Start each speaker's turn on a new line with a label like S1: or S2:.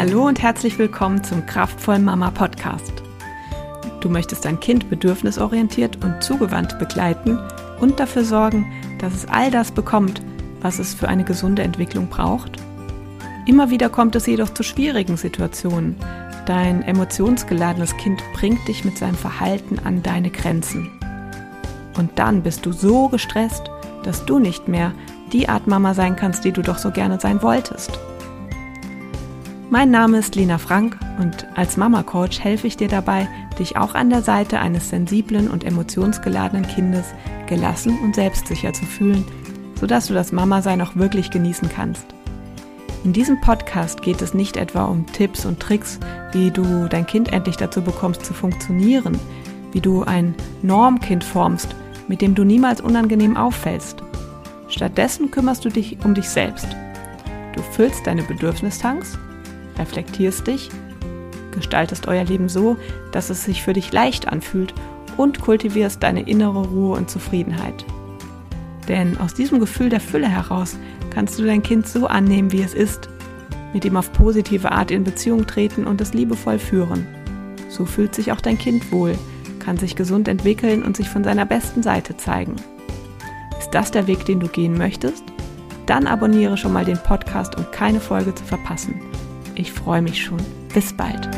S1: Hallo und herzlich willkommen zum Kraftvoll Mama Podcast. Du möchtest dein Kind bedürfnisorientiert und zugewandt begleiten und dafür sorgen, dass es all das bekommt, was es für eine gesunde Entwicklung braucht? Immer wieder kommt es jedoch zu schwierigen Situationen. Dein emotionsgeladenes Kind bringt dich mit seinem Verhalten an deine Grenzen. Und dann bist du so gestresst, dass du nicht mehr die Art Mama sein kannst, die du doch so gerne sein wolltest. Mein Name ist Lina Frank und als Mama Coach helfe ich dir dabei, dich auch an der Seite eines sensiblen und emotionsgeladenen Kindes gelassen und selbstsicher zu fühlen, sodass du das Mama-Sein auch wirklich genießen kannst. In diesem Podcast geht es nicht etwa um Tipps und Tricks, wie du dein Kind endlich dazu bekommst zu funktionieren, wie du ein Normkind formst, mit dem du niemals unangenehm auffällst. Stattdessen kümmerst du dich um dich selbst. Du füllst deine Bedürfnistanks, reflektierst dich, gestaltest euer Leben so, dass es sich für dich leicht anfühlt und kultivierst deine innere Ruhe und Zufriedenheit. Denn aus diesem Gefühl der Fülle heraus kannst du dein Kind so annehmen, wie es ist, mit ihm auf positive Art in Beziehung treten und es liebevoll führen. So fühlt sich auch dein Kind wohl, kann sich gesund entwickeln und sich von seiner besten Seite zeigen. Ist das der Weg, den du gehen möchtest? Dann abonniere schon mal den Podcast, um keine Folge zu verpassen. Ich freue mich schon. Bis bald.